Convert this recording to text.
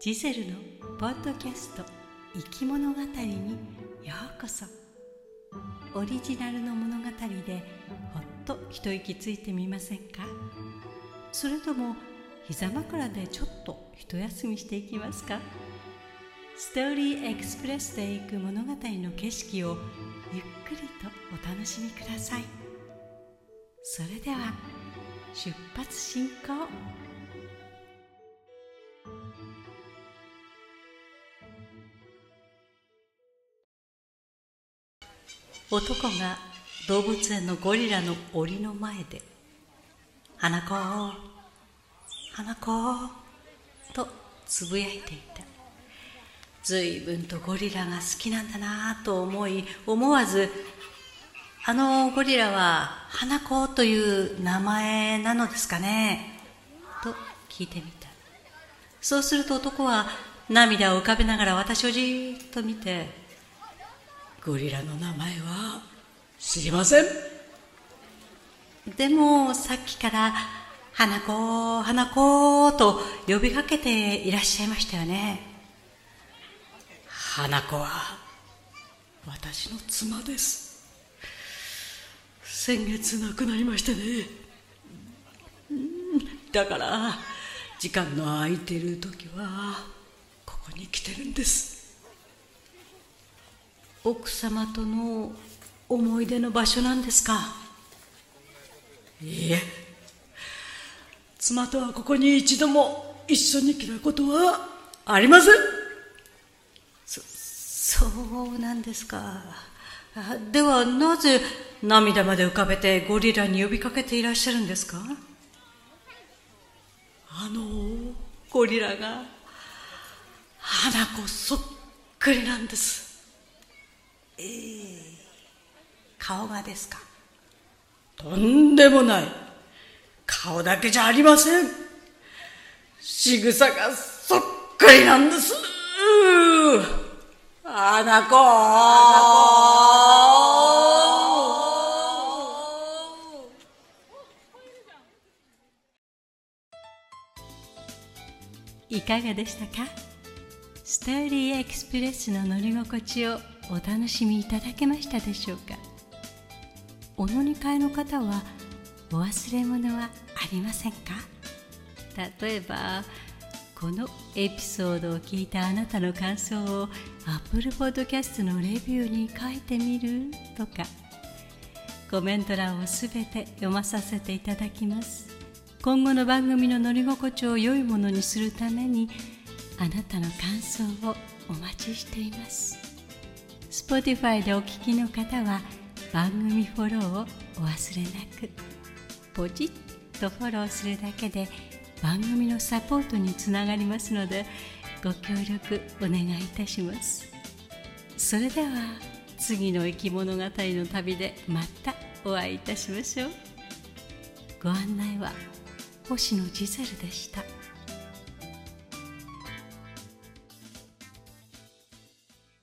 ジゼルのポッドキャスト「生き物語」にようこそ。オリジナルの物語でほっと一息ついてみませんか？それとも膝枕でちょっと一休みしていきますか？ストーリーエクスプレスで行く物語の景色をゆっくりとお楽しみください。それでは出発進行。男が動物園のゴリラの檻の前で「花子花子」とつぶやいていた随分とゴリラが好きなんだなと思い思わず「あのゴリラは花子という名前なのですかね?」と聞いてみたそうすると男は涙を浮かべながら私をじーっと見てゴリラの名前は知りません。でもさっきから花子花子と呼びかけていらっしゃいましたよね。花子は私の妻です。先月亡くなりましてね。だから時間の空いてる時はここに来てるんです奥様との思い出の場所なんですか？いいえ。妻とはここに一度も一緒に来たことはありません。そそうなんですか。ではなぜ涙まで浮かべてゴリラに呼びかけていらっしゃるんですか？あのゴリラが花子そっくりなんですええ。顔がですか？とんでもない。顔だけじゃありません。仕草がそっくりなんです。あなこ。いかがでしたか？ストーリーエクスプレスの乗り心地をお楽しみいただけましたでしょうか？お乗り換えの方はお忘れ物はありませんか？例えばこのエピソードを聞いたあなたの感想を Apple Podcast のレビューに書いてみる？とかコメント欄をすべて読まさせていただきます。今後の番組の乗り心地を良いものにするためにあなたの感想をお待ちしています。Spotify でお聞きの方は番組フォローをお忘れなく。ポチッとフォローするだけで番組のサポートにつながりますのでご協力お願いいたします。それでは次の生き物語の旅でまたお会いいたしましょう。ご案内は星野ジゼルでした。